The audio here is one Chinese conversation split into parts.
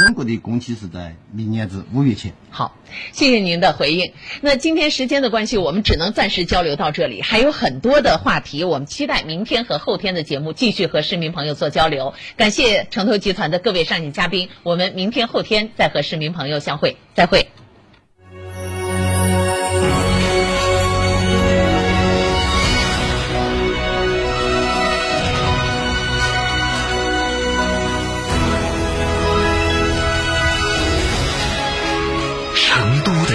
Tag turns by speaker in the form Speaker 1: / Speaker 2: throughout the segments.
Speaker 1: 中国的工期是在明年至五月前。
Speaker 2: 好，谢谢您的回应。那今天时间的关系，我们只能暂时交流到这里，还有很多的话题，我们期待明天和后天的节目继续和市民朋友做交流。感谢城投集团的各位上镜嘉宾，我们明天后天再和市民朋友相会，再会。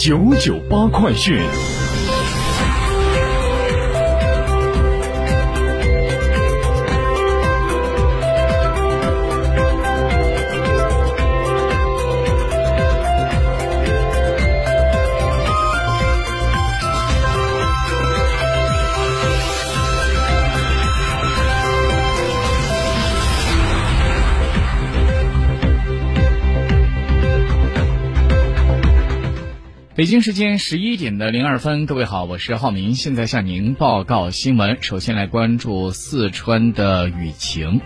Speaker 3: 九九八快讯。北京时间十一点的零二分，各位好，我是浩明，现在向您报告新闻。首先来关注四川的雨情。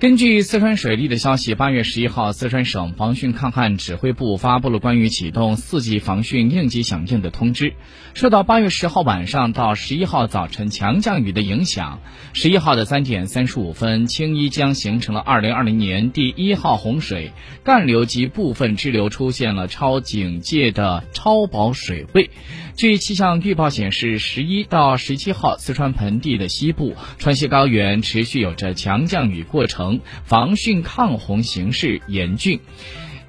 Speaker 3: 根据四川水利的消息，八月十一号，四川省防汛抗旱指挥部发布了关于启动四级防汛应急响应的通知。受到八月十号晚上到十一号早晨强降雨的影响，十一号的三点三十五分，青衣江形成了二零二零年第一号洪水，干流及部分支流出现了超警戒的超保水位。据气象预报显示，十一到十七号，四川盆地的西部、川西高原持续有着强降雨过程，防汛抗洪形势严峻。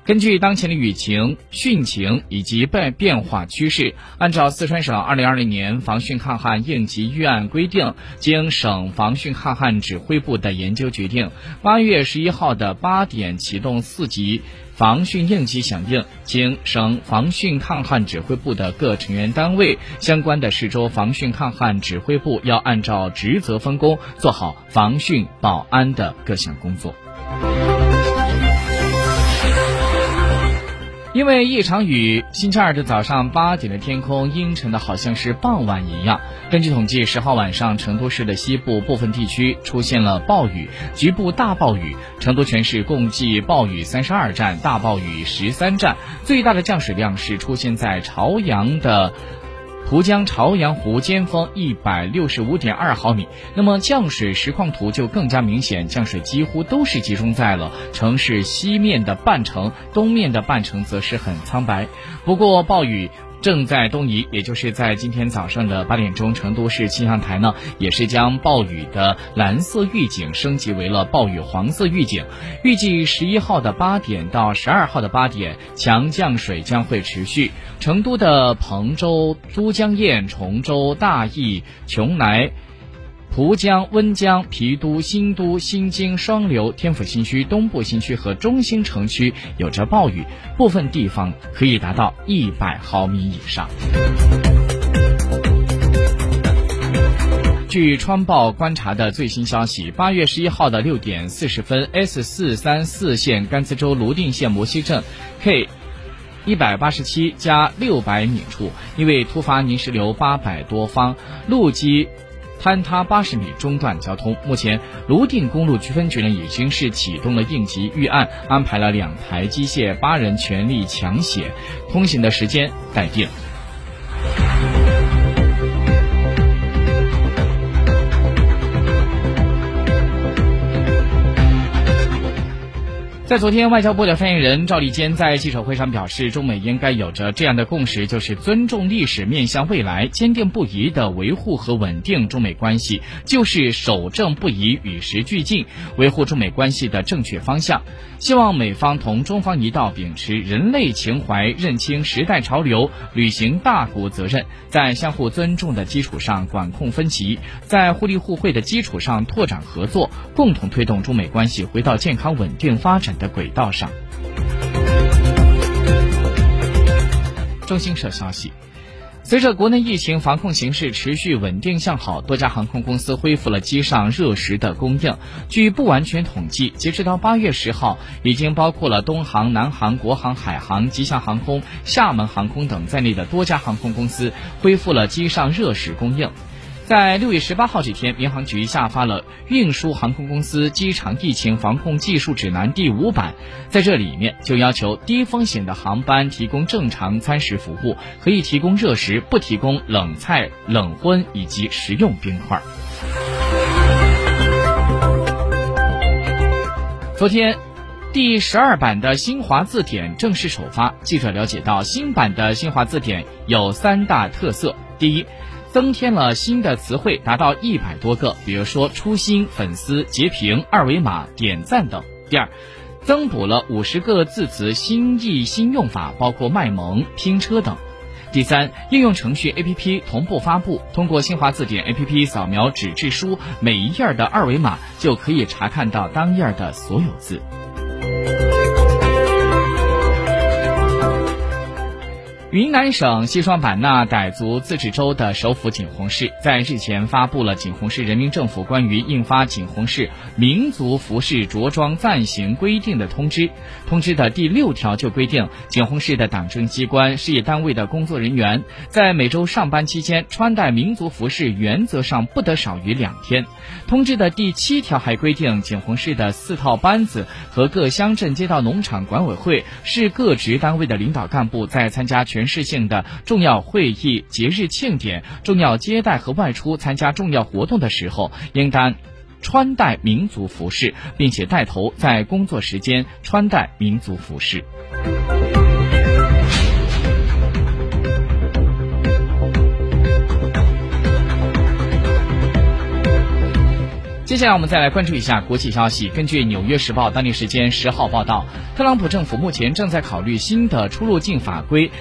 Speaker 3: 根据当前的雨情、汛情以及变变化趋势，按照四川省二零二零年防汛抗旱应急预案规定，经省防汛抗旱指挥部的研究决定，八月十一号的八点启动四级。防汛应急响应，经省防汛抗旱指挥部的各成员单位、相关的市州防汛抗旱指挥部要按照职责分工，做好防汛保安的各项工作。因为一场雨，星期二的早上八点的天空阴沉的好像是傍晚一样。根据统计，十号晚上成都市的西部部分地区出现了暴雨，局部大暴雨。成都全市共计暴雨三十二站，大暴雨十三站，最大的降水量是出现在朝阳的。蒲江朝阳湖尖峰一百六十五点二毫米，那么降水实况图就更加明显，降水几乎都是集中在了城市西面的半城，东面的半城则是很苍白。不过暴雨。正在东移，也就是在今天早上的八点钟，成都市气象台呢也是将暴雨的蓝色预警升级为了暴雨黄色预警。预计十一号的八点到十二号的八点，强降水将会持续。成都的彭州、都江堰、崇州、大邑、邛崃。蒲江、温江、郫都、新都、新津、双流、天府新区、东部新区和中心城区有着暴雨，部分地方可以达到一百毫米以上。据川报观察的最新消息，八月十一号的六点四十分，S 四三四线甘孜州泸定县摩西镇 K 一百八十七加六百米处，因为突发泥石流八百多方，路基。坍塌八十米，中断交通。目前，泸定公路局分局呢已经是启动了应急预案，安排了两台机械，八人全力抢险，通行的时间待定。在昨天，外交部的发言人赵立坚在记者会上表示，中美应该有着这样的共识，就是尊重历史、面向未来，坚定不移地维护和稳定中美关系，就是守正不移、与时俱进，维护中美关系的正确方向。希望美方同中方一道，秉持人类情怀，认清时代潮流，履行大国责任，在相互尊重的基础上管控分歧，在互利互惠的基础上拓展合作，共同推动中美关系回到健康稳定发展。的轨道上。中新社消息，随着国内疫情防控形势持续稳定向好，多家航空公司恢复了机上热食的供应。据不完全统计，截止到八月十号，已经包括了东航、南航、国航、海航、吉祥航空、厦门航空等在内的多家航空公司恢复了机上热食供应。在六月十八号这天，民航局下发了《运输航空公司机场疫情防控技术指南》第五版，在这里面就要求低风险的航班提供正常餐食服务，可以提供热食，不提供冷菜、冷荤以及食用冰块。昨天，第十二版的新华字典正式首发。记者了解到，新版的新华字典有三大特色：第一，增添了新的词汇，达到一百多个，比如说初心、粉丝、截屏、二维码、点赞等。第二，增补了五十个字词新意新用法，包括卖萌、拼车等。第三，应用程序 APP 同步发布，通过新华字典 APP 扫描纸质书每一页的二维码，就可以查看到当页的所有字。云南省西双版纳傣族自治州的首府景洪市在日前发布了景洪市人民政府关于印发景洪市民族服饰着装暂行规定的通知。通知的第六条就规定，景洪市的党政机关、事业单位的工作人员在每周上班期间穿戴民族服饰，原则上不得少于两天。通知的第七条还规定，景洪市的四套班子和各乡镇街道农场管委会、市各职单位的领导干部在参加全全市性的重要会议、节日庆典、重要接待和外出参加重要活动的时候，应当穿戴民族服饰，并且带头在工作时间穿戴民族服饰。接下来我们再来关注一下国际消息。根据《纽约时报》当地时间十号报道，特朗普政府目前正在考虑新的出入境法规。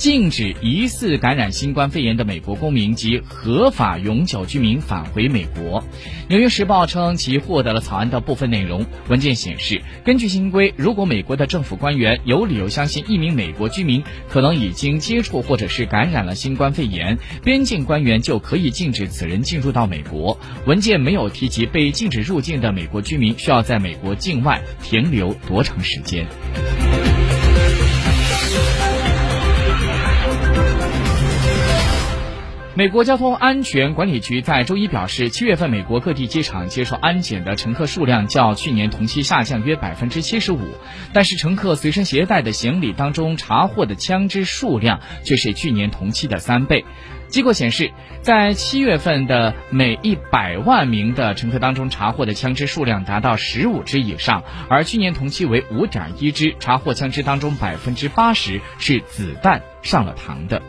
Speaker 3: 禁止疑似感染新冠肺炎的美国公民及合法永久居民返回美国。纽约时报称，其获得了草案的部分内容。文件显示，根据新规，如果美国的政府官员有理由相信一名美国居民可能已经接触或者是感染了新冠肺炎，边境官员就可以禁止此人进入到美国。文件没有提及被禁止入境的美国居民需要在美国境外停留多长时间。美国交通安全管理局在周一表示，七月份美国各地机场接受安检的乘客数量较去年同期下降约百分之七十五，但是乘客随身携带的行李当中查获的枪支数量却是去年同期的三倍。机构显示，在七月份的每一百万名的乘客当中查获的枪支数量达到十五支以上，而去年同期为五点一支。查获枪支当中百分之八十是子弹上了膛的。